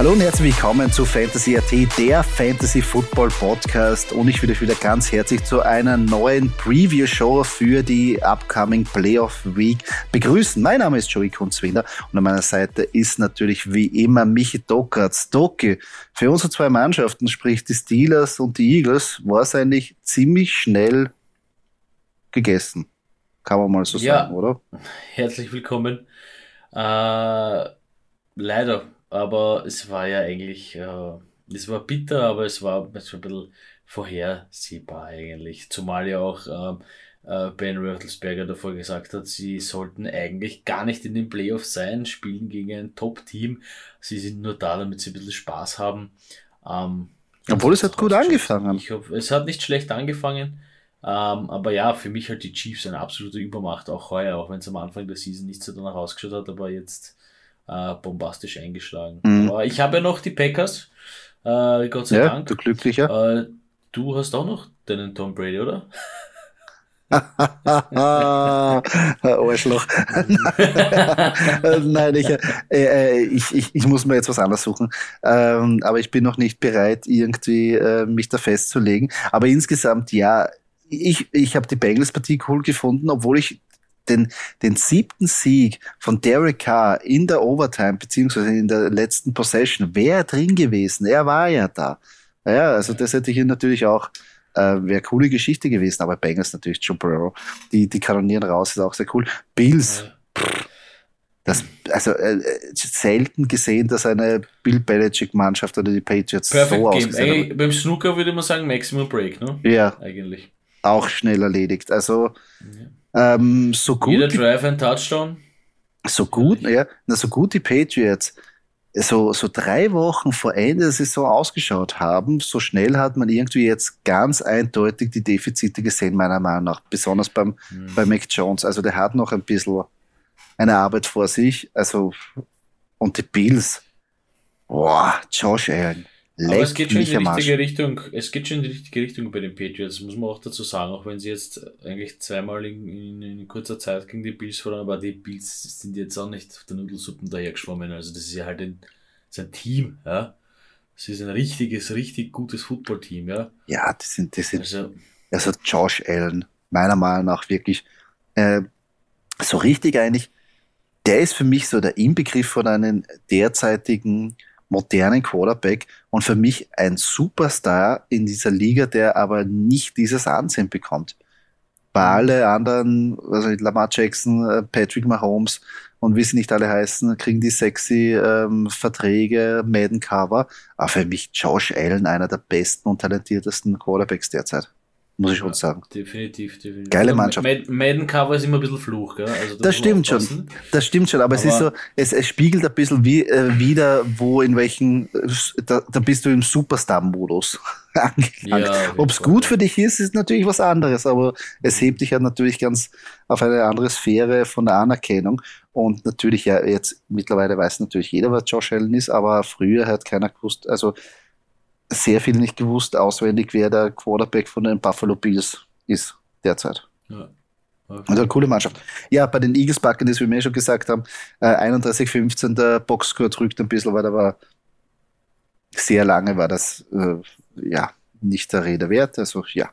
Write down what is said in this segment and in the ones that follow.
Hallo und herzlich willkommen zu Fantasy AT, der Fantasy Football Podcast. Und ich will euch wieder ganz herzlich zu einer neuen Preview-Show für die upcoming Playoff Week begrüßen. Mein Name ist Joey Kunzwinder und an meiner Seite ist natürlich wie immer Michi Dockertz. Doki, für unsere zwei Mannschaften, sprich die Steelers und die Eagles, war es eigentlich ziemlich schnell gegessen. Kann man mal so ja. sagen, oder? Herzlich willkommen. Äh, leider aber es war ja eigentlich, äh, es war bitter, aber es war, ein bisschen vorhersehbar eigentlich. Zumal ja auch ähm, äh, Ben Roethlisberger davor gesagt hat, sie sollten eigentlich gar nicht in den Playoffs sein, spielen gegen ein Top-Team. Sie sind nur da, damit sie ein bisschen Spaß haben. Ähm, Obwohl es hat gut angefangen. Ich hoffe, es hat nicht schlecht angefangen. Ähm, aber ja, für mich halt die Chiefs eine absolute Übermacht, auch heuer, auch wenn es am Anfang der Season nicht so danach ausgeschaut hat, aber jetzt äh, bombastisch eingeschlagen. Mhm. Aber ich habe ja noch die Packers, äh, Gott sei ja, Dank. Du glücklicher. Äh, du hast auch noch deinen Tom Brady, oder? Arschloch. Nein, ich, äh, äh, ich, ich, ich, muss mir jetzt was anderes suchen. Ähm, aber ich bin noch nicht bereit, irgendwie äh, mich da festzulegen. Aber insgesamt, ja, ich, ich habe die Bengals-Partie cool gefunden, obwohl ich den, den siebten Sieg von Derek Carr in der Overtime, beziehungsweise in der letzten Possession, wäre drin gewesen. Er war ja da. Ja, also das hätte ich natürlich auch, äh, wäre coole Geschichte gewesen, aber Bengals natürlich, Joe Burrow, die, die kanonieren raus, ist auch sehr cool. Bills, pff, das, also äh, selten gesehen, dass eine Bill Belichick-Mannschaft oder die Patriots Perfect so Game. Ey, beim Snooker würde man sagen Maximum Break, ne? Ja. Eigentlich. Auch schnell erledigt. Also ja. Ähm, so gut Jeder Drive ein Touchdown. So gut, ja, na, so gut die Patriots so, so drei Wochen vor Ende der Saison ausgeschaut haben, so schnell hat man irgendwie jetzt ganz eindeutig die Defizite gesehen, meiner Meinung nach. Besonders beim, mhm. bei Mac Jones. Also der hat noch ein bisschen eine Arbeit vor sich. Also, und die Bills. Boah, Josh Allen. Aber es geht schon in die richtige Richtung. Es geht schon in die richtige Richtung bei den Patriots, muss man auch dazu sagen, auch wenn sie jetzt eigentlich zweimal in, in, in kurzer Zeit gegen die Bills verloren, aber die Bills sind jetzt auch nicht auf der Nudelsuppen dahergeschwommen. Also das ist ja halt ein, ein Team, ja. Es ist ein richtiges, richtig gutes Footballteam, ja. Ja, die sind, die sind, also, also Josh Allen, meiner Meinung nach wirklich, äh, so richtig eigentlich, der ist für mich so der Inbegriff von einem derzeitigen modernen Quarterback und für mich ein Superstar in dieser Liga, der aber nicht dieses Ansehen bekommt. Bei mhm. alle anderen, also Lamar Jackson, äh, Patrick Mahomes und wie sie nicht alle heißen, kriegen die sexy ähm, Verträge, Madden Cover. Aber für mich Josh Allen einer der besten und talentiertesten Quarterbacks derzeit muss ich schon sagen. Definitiv, definitiv. Geile Mannschaft. Madden Cover ist immer ein bisschen Fluch, gell? Also da das stimmt schon. Das stimmt schon, aber, aber, es ist so, es, es spiegelt ein bisschen wie, äh, wieder, wo in welchen, da, da bist du im Superstar-Modus angelangt. Ja, Ob es gut für dich ist, ist natürlich was anderes, aber es hebt dich ja natürlich ganz auf eine andere Sphäre von der Anerkennung. Und natürlich, ja, jetzt mittlerweile weiß natürlich jeder, was Josh Allen ist, aber früher hat keiner gewusst, also sehr viel nicht gewusst auswendig, wer der Quarterback von den Buffalo Bills ist derzeit. Ja. Okay. Also eine coole Mannschaft. Ja, bei den Eagles packen das, wie wir schon gesagt haben, äh, 31-15, der Boxscore drückt ein bisschen, weil da war sehr lange war das äh, ja nicht der Rede wert. Also ja,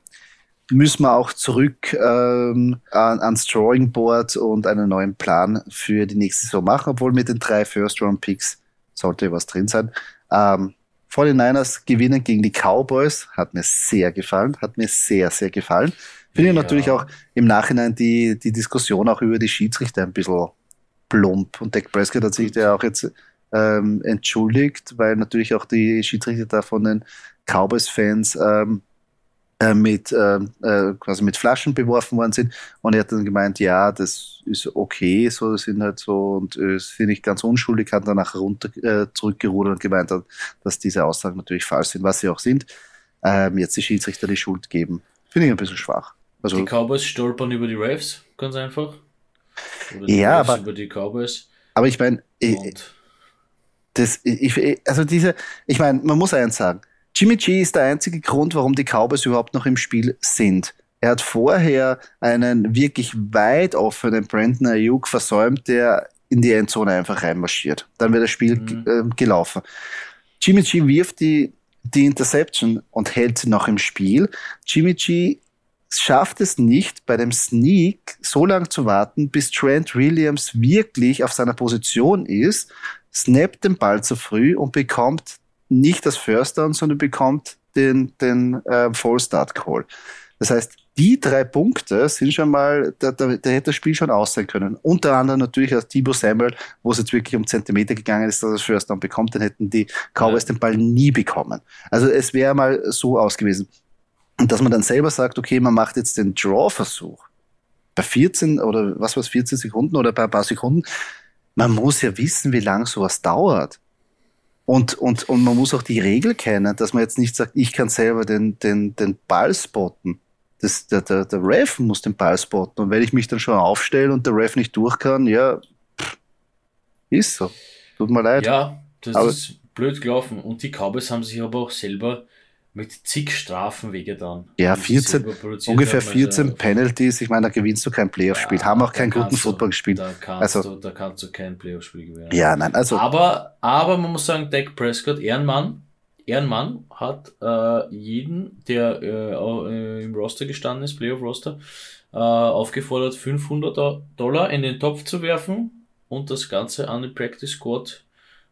müssen wir auch zurück ähm, an, ans Drawing Board und einen neuen Plan für die nächste Saison machen, obwohl mit den drei First-Round-Picks sollte was drin sein. Ähm, 49ers gewinnen gegen die Cowboys. Hat mir sehr gefallen. Hat mir sehr, sehr gefallen. Finde ja. ich natürlich auch im Nachhinein die, die Diskussion auch über die Schiedsrichter ein bisschen plump. Und Dak Prescott hat sich ja auch jetzt ähm, entschuldigt, weil natürlich auch die Schiedsrichter da von den Cowboys-Fans ähm, äh, mit, äh, äh, quasi mit Flaschen beworfen worden sind. Und er hat dann gemeint, ja, das ist okay, so das sind halt so und äh, sind nicht ganz unschuldig, hat danach runter äh, zurückgerudert und gemeint, dass diese Aussagen natürlich falsch sind, was sie auch sind. Ähm, jetzt die Schiedsrichter die Schuld geben. Finde ich ein bisschen schwach. Also, die Cowboys stolpern über die Refs, ganz einfach. Oder ja, Refs aber über die Cowboys. Aber ich meine, das, ich, also diese, ich meine, man muss eins sagen. Jimmy G ist der einzige Grund, warum die Cowboys überhaupt noch im Spiel sind. Er hat vorher einen wirklich weit offenen Brandon Ayuk versäumt, der in die Endzone einfach reinmarschiert. Dann wird das Spiel mhm. äh, gelaufen. Jimmy G wirft die, die Interception und hält sie noch im Spiel. Jimmy G schafft es nicht, bei dem Sneak so lange zu warten, bis Trent Williams wirklich auf seiner Position ist, snappt den Ball zu früh und bekommt nicht das First Down, sondern bekommt den, den äh, Full Start Call. Das heißt, die drei Punkte sind schon mal, da, da, da hätte das Spiel schon aus sein können. Unter anderem natürlich als Thibaut Samuel, wo es jetzt wirklich um Zentimeter gegangen ist, dass er das First Down bekommt, dann hätten die Cowboys ja. den Ball nie bekommen. Also es wäre mal so aus gewesen. Und dass man dann selber sagt, okay, man macht jetzt den Draw-Versuch bei 14 oder was war es, 14 Sekunden oder bei ein paar Sekunden, man muss ja wissen, wie lange sowas dauert. Und, und, und man muss auch die Regel kennen, dass man jetzt nicht sagt, ich kann selber den, den, den Ball spotten. Das, der, der, der Ref muss den Ball spotten. Und wenn ich mich dann schon aufstelle und der Ref nicht durch kann, ja, ist so. Tut mir leid. Ja, das aber ist blöd gelaufen. Und die Cowboys haben sich aber auch selber mit zig Strafen wehgetan. Ja, 14, ungefähr 14 also, Penalties. Ich meine, da gewinnst du kein Playoff-Spiel. Ja, haben auch keinen guten Football gespielt. Da kannst, also, du, da kannst du kein Playoff-Spiel gewinnen. Ja, nein, also. Aber, aber man muss sagen, Dak Prescott, Ehrenmann, Ehrenmann hat äh, jeden, der äh, äh, im Roster gestanden ist, Playoff-Roster, äh, aufgefordert, 500 Dollar in den Topf zu werfen und das Ganze an den Practice Squad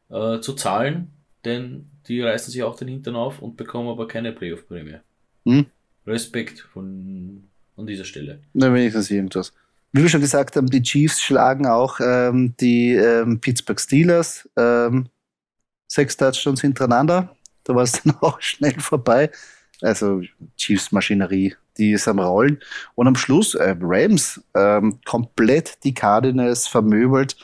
äh, zu zahlen, denn die reißen sich auch den Hintern auf und bekommen aber keine Playoff-Prämie. Hm? Respekt von, an dieser Stelle. Na, wenigstens irgendwas. Wie wir schon gesagt haben, die Chiefs schlagen auch ähm, die ähm, Pittsburgh Steelers. Ähm, sechs Touchdowns hintereinander. Da war es dann auch schnell vorbei. Also Chiefs-Maschinerie, die ist am Rollen. Und am Schluss äh, Rams ähm, komplett die Cardinals vermöbelt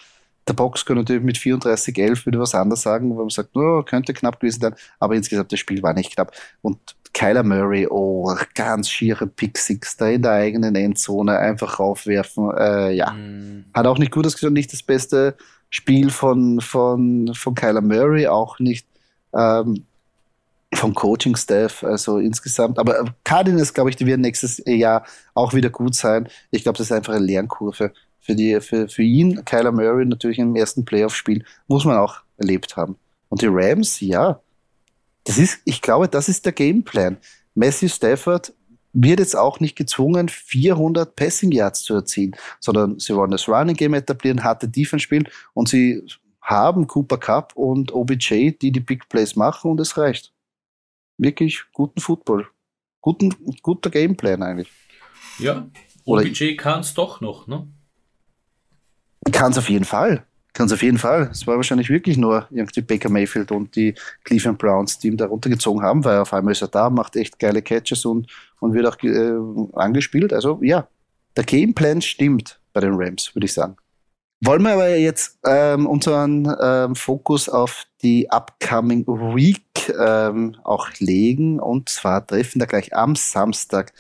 der Boxscore natürlich mit 34-11 würde was anderes sagen, wo man sagt, oh, könnte knapp gewesen sein, aber insgesamt das Spiel war nicht knapp. Und Kyler Murray, oh, ganz schiere Pick Six da in der eigenen Endzone einfach raufwerfen. Äh, ja, mm. hat auch nicht gut ausgesehen, nicht das beste Spiel von, von, von Kyler Murray, auch nicht ähm, vom Coaching-Staff, also insgesamt. Aber Cardinals, glaube ich, die werden nächstes Jahr auch wieder gut sein. Ich glaube, das ist einfach eine Lernkurve für, die, für, für ihn, Kyler Murray, natürlich im ersten Playoff-Spiel, muss man auch erlebt haben. Und die Rams, ja, das ist, ich glaube, das ist der Gameplan. Matthew Stafford wird jetzt auch nicht gezwungen, 400 Passing Yards zu erzielen, sondern sie wollen das Running Game etablieren, harte Defense spielen und sie haben Cooper Cup und OBJ, die die Big Plays machen und es reicht. Wirklich guten Football. Guten, guter Gameplan eigentlich. Ja, OBJ kann es doch noch, ne? Kann es auf jeden Fall. Kann es auf jeden Fall. Es war wahrscheinlich wirklich nur irgendwie Baker Mayfield und die Cleveland Browns, die ihn da runtergezogen haben, weil auf einmal ist er da, macht echt geile Catches und, und wird auch äh, angespielt. Also ja, der Gameplan stimmt bei den Rams, würde ich sagen. Wollen wir aber jetzt ähm, unseren ähm, Fokus auf die upcoming Week ähm, auch legen. Und zwar treffen da gleich am Samstag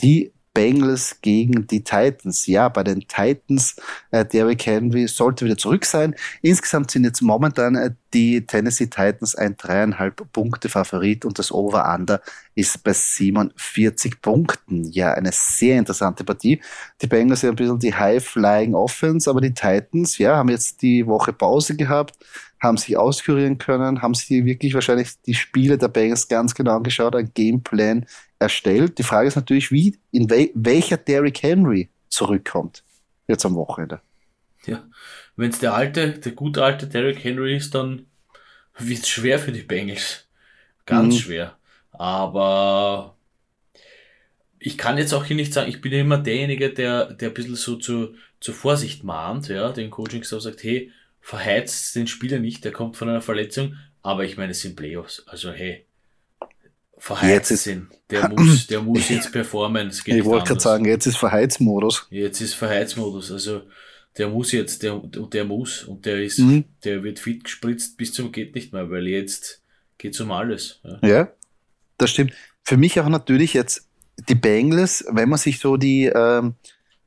die Bengals gegen die Titans. Ja, bei den Titans, äh, Derrick Henry sollte wieder zurück sein. Insgesamt sind jetzt momentan äh, die Tennessee Titans ein dreieinhalb Punkte Favorit und das Over-Under ist bei 47 Punkten. Ja, eine sehr interessante Partie. Die Bengals sind ein bisschen die High-Flying Offense, aber die Titans, ja, haben jetzt die Woche Pause gehabt, haben sich auskurieren können, haben sich wirklich wahrscheinlich die Spiele der Bengals ganz genau angeschaut, ein Gameplan erstellt. Die Frage ist natürlich, wie, in wel welcher Derrick Henry zurückkommt jetzt am Wochenende. Ja, wenn es der alte, der gute alte Derrick Henry ist, dann wird es schwer für die Bengals. Ganz mhm. schwer. Aber ich kann jetzt auch hier nicht sagen, ich bin immer derjenige, der, der ein bisschen so zu, zur Vorsicht mahnt, ja, den Coaching-Staff sagt, hey, verheizt den Spieler nicht, der kommt von einer Verletzung, aber ich meine, es sind Playoffs, also hey, verheizt Jetzt sind. Der muss, der muss jetzt performen. Es geht Ich wollte gerade sagen, jetzt ist Verheizmodus. Jetzt ist Verheizmodus, also der muss jetzt, der, und der muss, und der ist, Mhm. der wird fit gespritzt bis zum geht nicht mehr, weil jetzt geht's um alles. Ja. Ja, das stimmt. Für mich auch natürlich jetzt die Bengals, wenn man sich so die, ähm,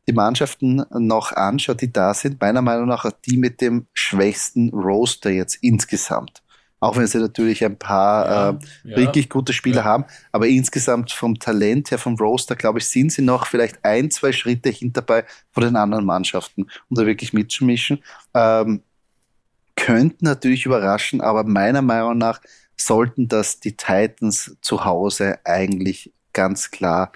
die Mannschaften noch anschaut, die da sind, meiner Meinung nach die mit dem schwächsten Roster jetzt insgesamt. Auch wenn sie natürlich ein paar Ja, äh, ja. wirklich gute Spieler Ja. haben, aber insgesamt vom Talent her, vom Roster, glaube ich, sind sie noch vielleicht ein, zwei Schritte hinterbei von den anderen Mannschaften, um da wirklich mitzumischen. Ähm, könnten natürlich überraschen, aber meiner Meinung nach sollten das die Titans zu Hause eigentlich ganz klar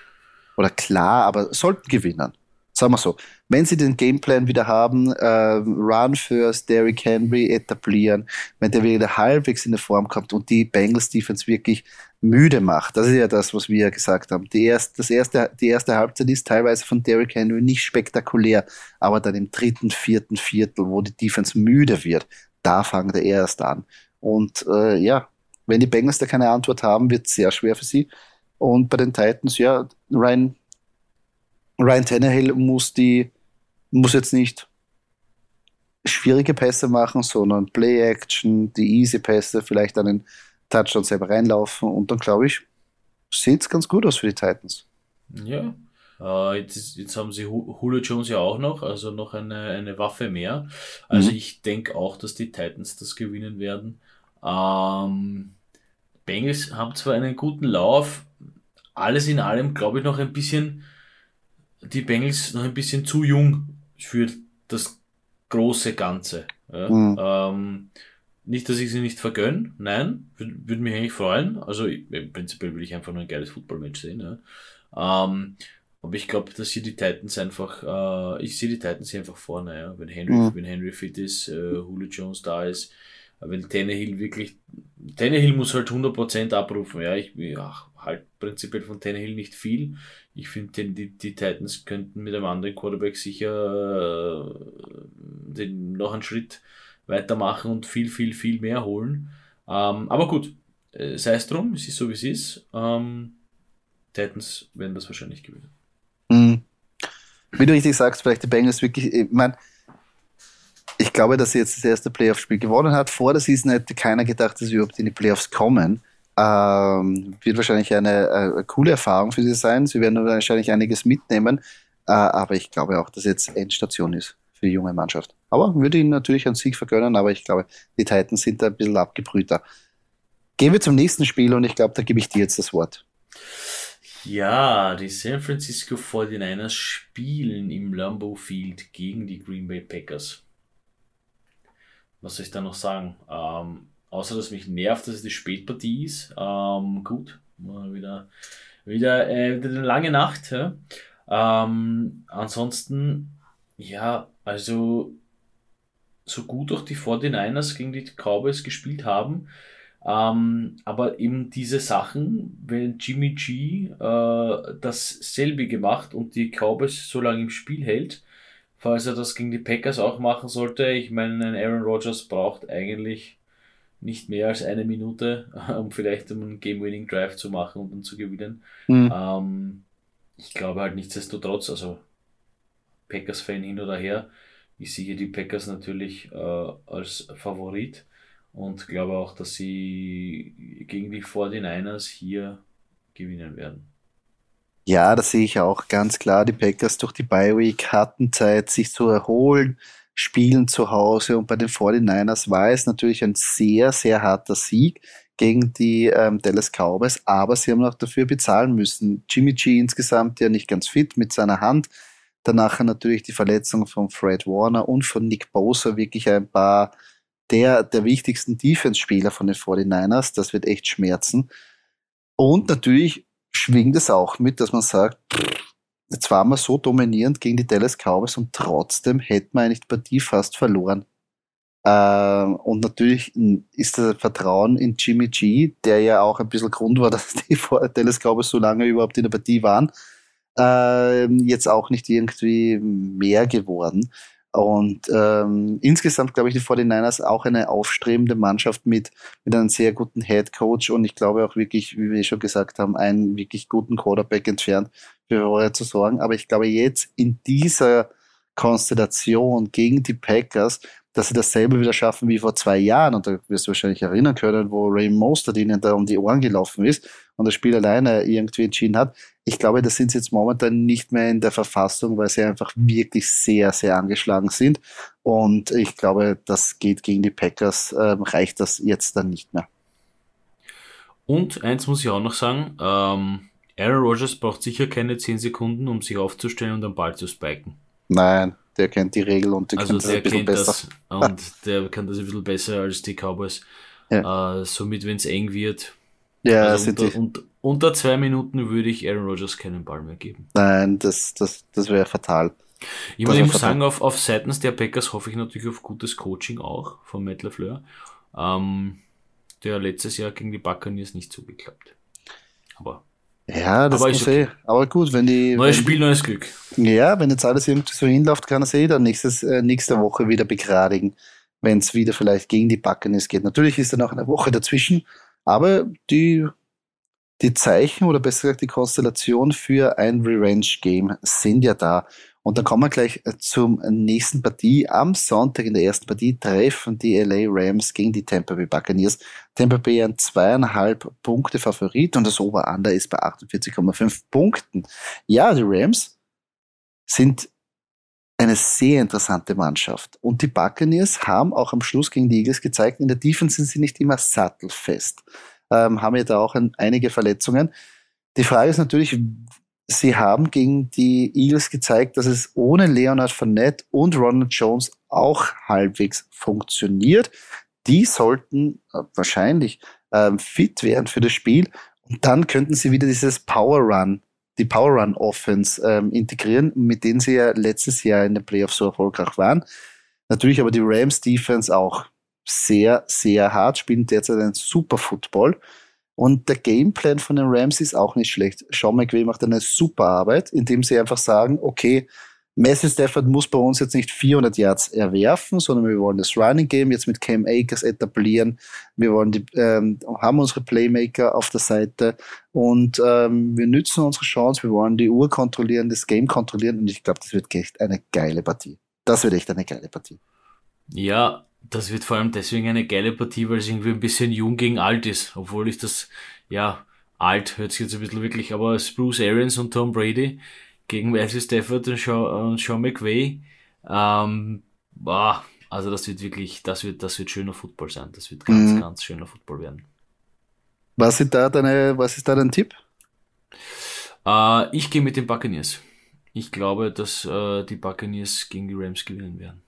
oder klar, aber sollten gewinnen. Sagen wir so. Wenn sie den Gameplan wieder haben, äh, Run first, Derrick Henry etablieren, wenn der wieder halbwegs in die Form kommt und die Bengals Defense wirklich müde macht, das ist ja das, was wir ja gesagt haben. Die erste, das erste, die erste Halbzeit ist teilweise von Derrick Henry nicht spektakulär, aber dann im dritten, vierten Viertel, wo die Defense müde wird, da fangen der erst an. Und äh, ja, wenn die Bengals da keine Antwort haben, wird es sehr schwer für sie. Und bei den Titans, ja, Ryan, Ryan Tannehill muss die, muss jetzt nicht schwierige Pässe machen, sondern Play-Action, die Easy-Pässe, vielleicht einen Touchdown selber reinlaufen und dann glaube ich, sieht es ganz gut aus für die Titans. Ja. Äh, jetzt, jetzt haben sie Julio Jones ja auch noch, also noch eine, eine Waffe mehr. Also Mhm. ich denke auch, dass die Titans das gewinnen werden. Ähm, Bengals haben zwar einen guten Lauf, alles in allem glaube ich noch ein bisschen, die Bengals noch ein bisschen zu jung für das große Ganze. Ja? Mhm. Ähm, nicht, dass ich sie nicht vergönne, nein, würde würd mich eigentlich freuen. Also ich- im Prinzip will ich einfach nur ein geiles Footballmatch sehen. Ja. Ähm, aber ich glaube, dass hier die Titans einfach, äh, ich sehe die Titans hier einfach vorne, ja. Wenn Henry, Mhm. wenn Henry fit ist, äh, Julio Jones da ist, äh, wenn Tannehill wirklich, Tannehill muss halt 100% abrufen, ja. Ich ja, halt prinzipiell von Tannehill nicht viel. Ich finde, die, die Titans könnten mit einem anderen Quarterback sicher äh, den, noch einen Schritt weitermachen und viel, viel, viel mehr holen. Ähm, aber gut, äh, sei es drum, es ist so wie es ist. Ähm, Titans werden das wahrscheinlich gewinnen. Mhm. Wie du richtig sagst, vielleicht die Bengals wirklich, ich meine, ich glaube, dass sie jetzt das erste Playoff-Spiel gewonnen hat. Vor der Season hätte keiner gedacht, dass sie überhaupt in die Playoffs kommen. Ähm, wird wahrscheinlich eine, äh, coole Erfahrung für sie sein. Sie werden wahrscheinlich einiges mitnehmen. Äh, aber ich glaube auch, dass jetzt Endstation ist für die junge Mannschaft. Aber würde ihnen natürlich einen Sieg vergönnen, aber ich glaube, die Titans sind da ein bisschen abgebrühter. Gehen wir zum nächsten Spiel und ich glaube, da gebe ich dir jetzt das Wort. Ja, die San Francisco 49ers spielen im Lambeau Field gegen die Green Bay Packers. Was soll ich da noch sagen? Ähm, außer dass mich nervt, dass es die Spätpartie ist. Ähm, gut, wieder, wieder, äh, wieder eine lange Nacht. Ja? Ähm, ansonsten, ja, also so gut auch die 49ers gegen die Cowboys gespielt haben, ähm, aber eben diese Sachen, wenn Jimmy G äh, dasselbe gemacht und die Cowboys so lange im Spiel hält, falls er das gegen die Packers auch machen sollte, ich meine, ein Aaron Rodgers braucht eigentlich nicht mehr als eine Minute, um vielleicht einen Game-Winning Drive zu machen und dann zu gewinnen. Mhm. Ähm, ich glaube halt nichtsdestotrotz, also Packers-Fan hin oder her, ich sehe die Packers natürlich äh, als Favorit und glaube auch, dass sie gegen die 49ers hier gewinnen werden. Ja, das sehe ich auch ganz klar. Die Packers durch die Bye-Week hatten Zeit, sich zu erholen, spielen zu Hause und bei den 49ers war es natürlich ein sehr, sehr harter Sieg gegen die ähm, Dallas Cowboys, aber sie haben auch dafür bezahlen müssen. Jimmy G insgesamt ja nicht ganz fit mit seiner Hand. Danach natürlich die Verletzung von Fred Warner und von Nick Bosa, wirklich ein paar der, der wichtigsten Defense-Spieler von den 49ers. Das wird echt schmerzen. Und natürlich schwingt es auch mit, dass man sagt, jetzt waren wir so dominierend gegen die Dallas Cowboys und trotzdem hätten wir eigentlich die Partie fast verloren. Ähm, und natürlich ist das Vertrauen in Jimmy G, der ja auch ein bisschen Grund war, dass die Dallas Cowboys so lange überhaupt in der Partie waren, äh, jetzt auch nicht irgendwie mehr geworden. Und ähm, insgesamt glaube ich, die 49ers auch eine aufstrebende Mannschaft mit, mit einem sehr guten Head Coach und ich glaube auch wirklich, wie wir schon gesagt haben, einen wirklich guten Quarterback entfernt für Furore zu sorgen. Aber ich glaube jetzt in dieser Konstellation gegen die Packers, dass sie dasselbe wieder schaffen wie vor zwei Jahren. Und da wirst du wahrscheinlich erinnern können, wo Ray Mostert ihnen da um die Ohren gelaufen ist und das Spiel alleine irgendwie entschieden hat. Ich glaube, da sind sie jetzt momentan nicht mehr in der Verfassung, weil sie einfach wirklich sehr, sehr angeschlagen sind. Und ich glaube, das geht gegen die Packers, äh, reicht das jetzt dann nicht mehr. Und eins muss ich auch noch sagen, ähm, Aaron Rodgers braucht sicher keine 10 Sekunden, um sich aufzustellen und den Ball zu spiken. Nein, der kennt die Regel und der also kennt das ein bisschen besser. Das und der kann das ein bisschen besser als die Cowboys. Ja. Äh, somit, wenn es eng wird, ja, also unter, unter, unter, zwei Minuten würde ich Aaron Rodgers keinen Ball mehr geben. Nein, das, das, das wäre fatal. Ich, meine, ich muss fatal. sagen, auf, auf seitens der Packers hoffe ich natürlich auf gutes Coaching auch von Matt LaFleur. Ähm, der letztes Jahr gegen die Buccaneers nicht so geklappt. Aber ja, das aber okay. eh. Aber gut, wenn die. Neues wenn Spiel, neues Glück. Ja, wenn jetzt alles irgendwie so hinläuft, kann er sich eh dann nächstes, äh, nächste Woche wieder begradigen, wenn es wieder vielleicht gegen die ist geht. Natürlich ist dann auch eine Woche dazwischen, aber die, die Zeichen oder besser gesagt die Konstellation für ein Revenge-Game sind ja da. Und dann kommen wir gleich äh, zum nächsten Partie. Am Sonntag in der ersten Partie treffen die LA Rams gegen die Tampa Bay Buccaneers. Tampa Bay ein zweieinhalb Punkte Favorit und das Over-Under ist bei 48,5 Punkten. Ja, die Rams sind eine sehr interessante Mannschaft. Und die Buccaneers haben auch am Schluss gegen die Eagles gezeigt, in der Defense sind sie nicht immer sattelfest. Ähm, haben ja da auch ein, einige Verletzungen. Die Frage ist natürlich, sie haben gegen die Eagles gezeigt, dass es ohne Leonard Fournette und Ronald Jones auch halbwegs funktioniert. Die sollten äh, wahrscheinlich ähm, fit werden für das Spiel und dann könnten sie wieder dieses Power Run, die Power Run Offense ähm, integrieren, mit denen sie ja letztes Jahr in den Playoffs so erfolgreich waren. Natürlich aber die Rams Defense auch sehr, sehr hart, spielen derzeit einen super Football. Und der Gameplan von den Rams ist auch nicht schlecht. Sean McVay macht eine super Arbeit, indem sie einfach sagen, okay, Matthew Stafford muss bei uns jetzt nicht 400 Yards erwerfen, sondern wir wollen das Running Game jetzt mit Cam Akers etablieren. Wir wollen die, ähm, haben unsere Playmaker auf der Seite und ähm, wir nützen unsere Chance. Wir wollen die Uhr kontrollieren, das Game kontrollieren und ich glaube, das wird echt eine geile Partie. Das wird echt eine geile Partie. Ja, das wird vor allem deswegen eine geile Partie, weil es irgendwie ein bisschen jung gegen alt ist. Obwohl ich das, ja, alt hört sich jetzt ein bisschen wirklich, aber es Bruce Arians und Tom Brady gegen Wesley Stafford und Sean, und Sean McVay. Ähm, boah, also das wird wirklich, das wird, das wird schöner Football sein. Das wird ganz, mhm. ganz schöner Football werden. Was ist da deine, was ist da dein Tipp? Äh, ich gehe mit den Buccaneers. Ich glaube, dass äh, die Buccaneers gegen die Rams gewinnen werden.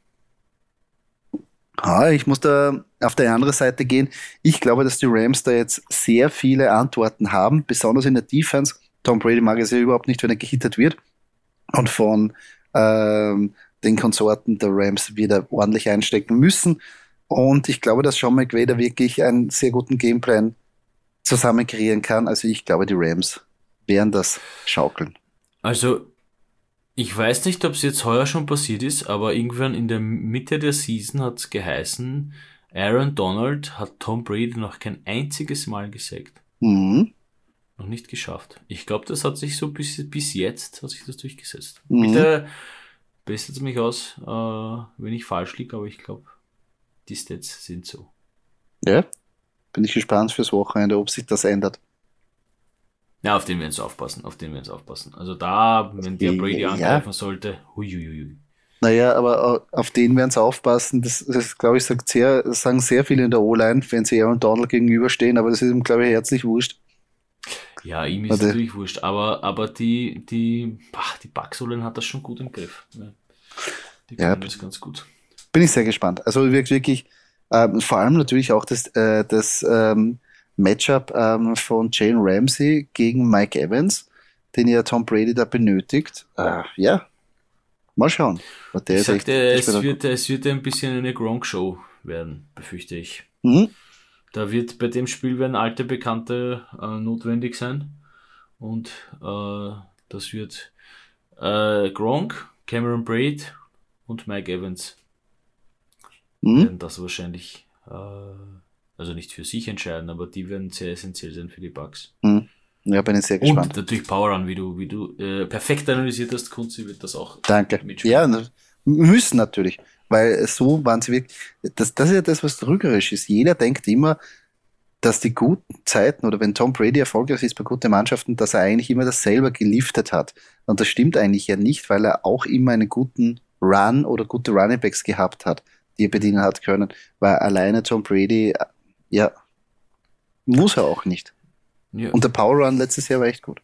Ah, ich muss da auf der anderen Seite gehen. Ich glaube, dass die Rams da jetzt sehr viele Antworten haben, besonders in der Defense. Tom Brady mag es ja überhaupt nicht, wenn er gehittet wird. Und von ähm, den Konsorten der Rams wieder ordentlich einstecken müssen. Und ich glaube, dass Sean McVay da wirklich einen sehr guten Gameplan zusammen kreieren kann. Also ich glaube, die Rams werden das schaukeln. Also ich weiß nicht, ob es jetzt heuer schon passiert ist, aber irgendwann in der Mitte der Season hat es geheißen, Aaron Donald hat Tom Brady noch kein einziges Mal gesackt. Mhm. Noch nicht geschafft. Ich glaube, das hat sich so bis, bis jetzt hat sich das durchgesetzt. Mhm. Bitte bessert mich aus, äh, wenn ich falsch liege, aber ich glaube, die Stats sind so. Ja, bin ich gespannt fürs Wochenende, ob sich das ändert. Ja, auf den werden sie aufpassen, auf den werden sie aufpassen. Also da, wenn der Brady ja. angreifen sollte, huiuiui. Naja, aber auf den werden sie aufpassen. Das, das glaube ich, sagt sehr, sagen sehr viele in der O-Line, wenn sie Aaron Donald gegenüberstehen, aber das ist ihm, glaube ich, herzlich wurscht. Ja, ihm ist Warte. natürlich wurscht, aber, aber die, die, ach, die Bugs-O-Line hat das schon gut im Griff. Die ja, das ganz gut. Bin ich sehr gespannt. Also wirklich, ähm, vor allem natürlich auch das, äh, das ähm, Matchup ähm, von Jane Ramsey gegen Mike Evans, den ja Tom Brady da benötigt. Äh, ja, mal schauen. Der ich sagte, echt, es, wird, es wird ein bisschen eine Gronk-Show werden, befürchte ich. Mhm. Da wird bei dem Spiel werden alte Bekannte äh, notwendig sein und äh, das wird äh, Gronk, Cameron Braid und Mike Evans mhm. werden das wahrscheinlich, äh, also nicht für sich entscheiden, aber die werden sehr essentiell sein für die Bugs. Mhm. Ja, bin ich sehr gespannt. Und natürlich Power Run, wie du, wie du äh, perfekt analysiert hast, Kunzi wird das auch. Danke. Ja, müssen natürlich. Weil so waren sie wirklich, das, das ist ja das, was trügerisch ist. Jeder denkt immer, dass die guten Zeiten oder wenn Tom Brady erfolgreich ist bei guten Mannschaften, dass er eigentlich immer das selber geliftet hat. Und das stimmt eigentlich ja nicht, weil er auch immer einen guten Run oder gute Running Backs gehabt hat, die er bedienen hat können. Weil alleine Tom Brady, ja, muss er auch nicht. Ja. Und der Power Run letztes Jahr war echt gut.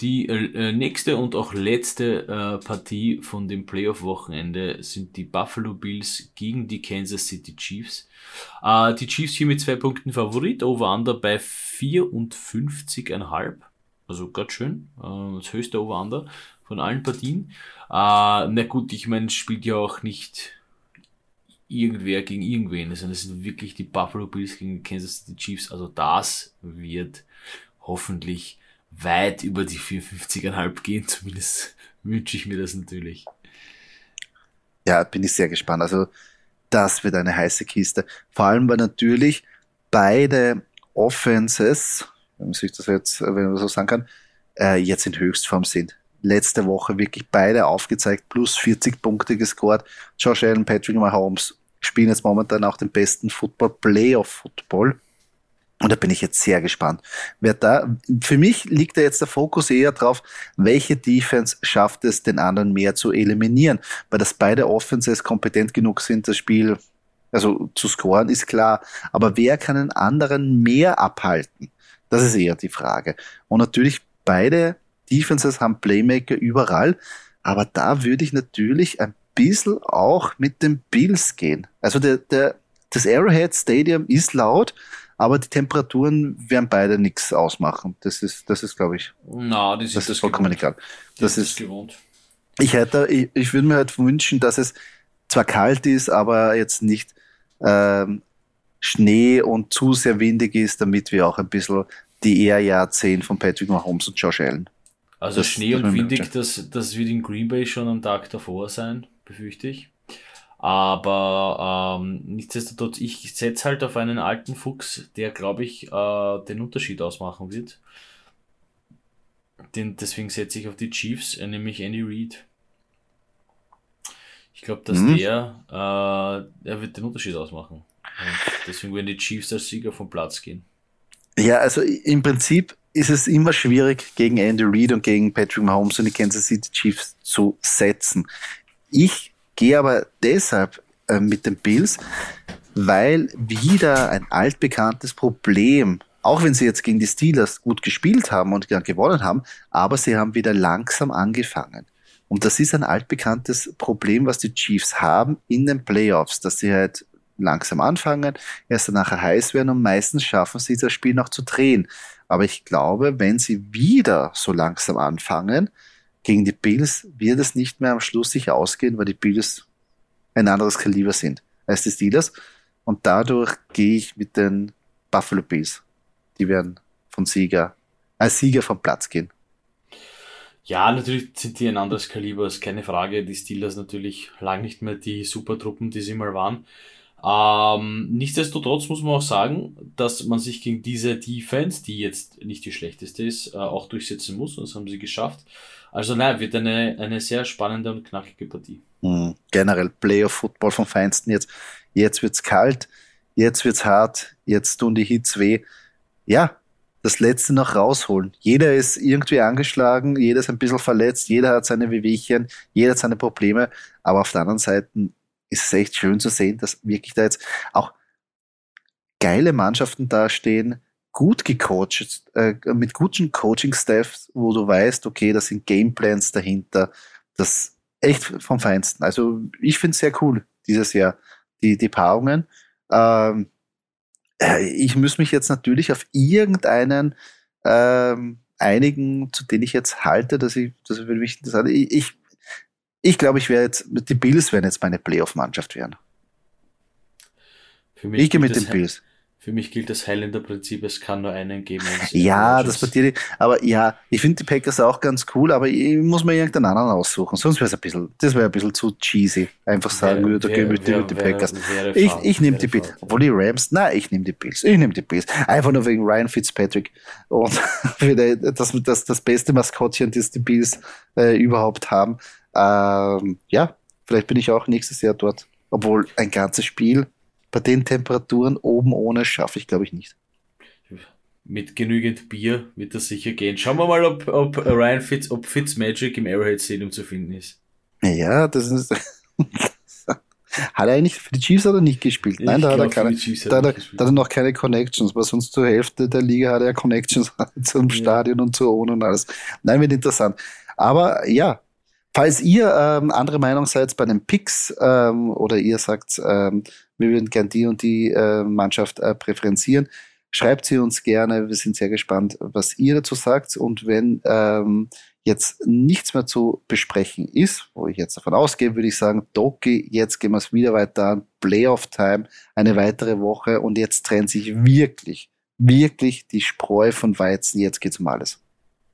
Die äh, nächste und auch letzte äh, Partie von dem Playoff-Wochenende sind die Buffalo Bills gegen die Kansas City Chiefs. Äh, die Chiefs hier mit zwei Punkten Favorit, Over-Under bei 54,5. Also ganz schön. Äh, das höchste Over-Under von allen Partien. Äh, na gut, ich meine, spielt ja auch nicht irgendwer gegen irgendwen. Also das sind wirklich die Buffalo Bills gegen die Kansas City Chiefs. Also das wird hoffentlich weit über die 54,5 gehen. Zumindest wünsche ich mir das natürlich. Ja, bin ich sehr gespannt. Also das wird eine heiße Kiste. Vor allem, weil natürlich beide Offenses, wenn man sich das jetzt, wenn man so sagen kann, äh, jetzt in Höchstform sind. Letzte Woche wirklich beide aufgezeigt, plus 40 Punkte gescored. Josh Allen, Patrick Mahomes spielen jetzt momentan auch den besten Football, Playoff Football. Und da bin ich jetzt sehr gespannt. Wer da, für mich liegt da jetzt der Fokus eher drauf, welche Defense schafft es, den anderen mehr zu eliminieren. Weil dass beide Offenses kompetent genug sind, das Spiel, also zu scoren, ist klar. Aber wer kann einen anderen mehr abhalten? Das ist eher die Frage. Und natürlich beide Defenses haben Playmaker überall. Aber da würde ich natürlich ein bisschen auch mit den Bills gehen. Also der, der, das Arrowhead Stadium ist laut, aber die Temperaturen werden beide nichts ausmachen. Das ist, das ist, glaube ich, Na, das, das ist, vollkommen gewohnt. egal. Das, das ist gewohnt. Ich hätte, ich, ich würde mir halt wünschen, dass es zwar kalt ist, aber jetzt nicht ähm, Schnee und zu sehr windig ist, damit wir auch ein bisschen die Ehrjahr sehen von Patrick Mahomes und Josh Allen. Also das, Schnee und windig, das, das wird in Green Bay schon am Tag davor sein, befürchte ich. Aber ähm, nichtsdestotrotz, ich setze halt auf einen alten Fuchs, der, glaube ich, äh, den Unterschied ausmachen wird. Den, deswegen setze ich auf die Chiefs, äh, nämlich Andy Reid. Ich glaube, dass mhm. der, äh, er wird den Unterschied ausmachen. Und deswegen werden die Chiefs als Sieger vom Platz gehen. Ja, also im Prinzip ist es immer schwierig, gegen Andy Reid und gegen Patrick Mahomes und die Kansas City Chiefs zu setzen. Ich Gehe aber deshalb äh, mit den Bills, weil wieder ein altbekanntes Problem, auch wenn sie jetzt gegen die Steelers gut gespielt haben und gewonnen haben, aber sie haben wieder langsam angefangen. Und das ist ein altbekanntes Problem, was die Chiefs haben in den Playoffs, dass sie halt langsam anfangen, erst nachher heiß werden und meistens schaffen sie das Spiel noch zu drehen. Aber ich glaube, wenn sie wieder so langsam anfangen, gegen die Bills wird es nicht mehr am Schluss sich ausgehen, weil die Bills ein anderes Kaliber sind als die Steelers. Und dadurch gehe ich mit den Buffalo Bills. Die werden von Sieger, als Sieger vom Platz gehen. Ja, natürlich sind die ein anderes Kaliber, ist keine Frage. Die Steelers natürlich lang nicht mehr die Supertruppen, die sie mal waren. Ähm, nichtsdestotrotz muss man auch sagen, dass man sich gegen diese Defense, die jetzt nicht die schlechteste ist, äh, auch durchsetzen muss. Und das haben sie geschafft. Also nein, wird eine, eine sehr spannende und knackige Partie. Mhm. Generell Playoff-Football vom Feinsten jetzt. Jetzt wird's kalt, jetzt wird's hart, jetzt tun die Hits weh. Ja, das Letzte noch rausholen. Jeder ist irgendwie angeschlagen, jeder ist ein bisschen verletzt, jeder hat seine Wehwehchen, jeder hat seine Probleme. Aber auf der anderen Seite ist es echt schön zu sehen, dass wirklich da jetzt auch geile Mannschaften dastehen, gut gecoacht, äh, mit guten Coaching-Staffs, wo du weißt, okay, da sind Gameplans dahinter. Das echt vom Feinsten. Also ich finde es sehr cool dieses Jahr, die, die Paarungen. Ähm, äh, ich muss mich jetzt natürlich auf irgendeinen ähm, einigen, zu denen ich jetzt halte, dass ich, das würde mich interessant. Ich, ich, ich glaube, ich wäre jetzt, die Bills werden jetzt meine Playoff-Mannschaft werden. ich gehe mit den Bills. Für mich gilt das Highlander-Prinzip, es kann nur einen geben. Ja, das bei dir, aber ja, ich finde die Packers auch ganz cool, aber ich muss mir irgendeinen anderen aussuchen, sonst wäre es ein bisschen, das wäre ein bisschen zu cheesy, einfach sagen würde, da die, wäre- die wäre- Packers. wäre Ich, ich nehme die Bills, obwohl die Rams, nein, ich nehme die Bills, ich nehme die Bills, einfach nur wegen Ryan Fitzpatrick und für die, das, das, das beste Maskottchen, das die Bills äh, überhaupt haben. Ähm, ja, vielleicht bin ich auch nächstes Jahr dort, obwohl ein ganzes Spiel bei den Temperaturen oben ohne schaffe ich, glaube ich, nicht. Mit genügend Bier wird das sicher gehen. Schauen wir mal, ob, ob Ryan Fitz, ob Fitzmagic im Arrowhead Stadium zu finden ist. Ja, das ist. hat er eigentlich für die Chiefs hat er nicht gespielt? Nein, Ich da hat, er glaub, keine, hat da, er hat er, da hat er noch keine Connections, weil sonst zur Hälfte der Liga hat er Connections zum Stadion und zur ONU und alles. Nein, wird interessant. Aber ja, falls ihr ähm, andere Meinung seid bei den Picks ähm, oder ihr sagt, ähm, wir würden gern die und die äh, Mannschaft äh, präferenzieren, schreibt sie uns gerne. Wir sind sehr gespannt, was ihr dazu sagt. Und wenn ähm, jetzt nichts mehr zu besprechen ist, wo ich jetzt davon ausgehe, würde ich sagen, Doki, jetzt gehen wir es wieder weiter an. Playoff-Time, eine weitere Woche und jetzt trennt sich wirklich, wirklich die Spreu von Weizen. Jetzt geht's um alles.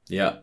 Ja,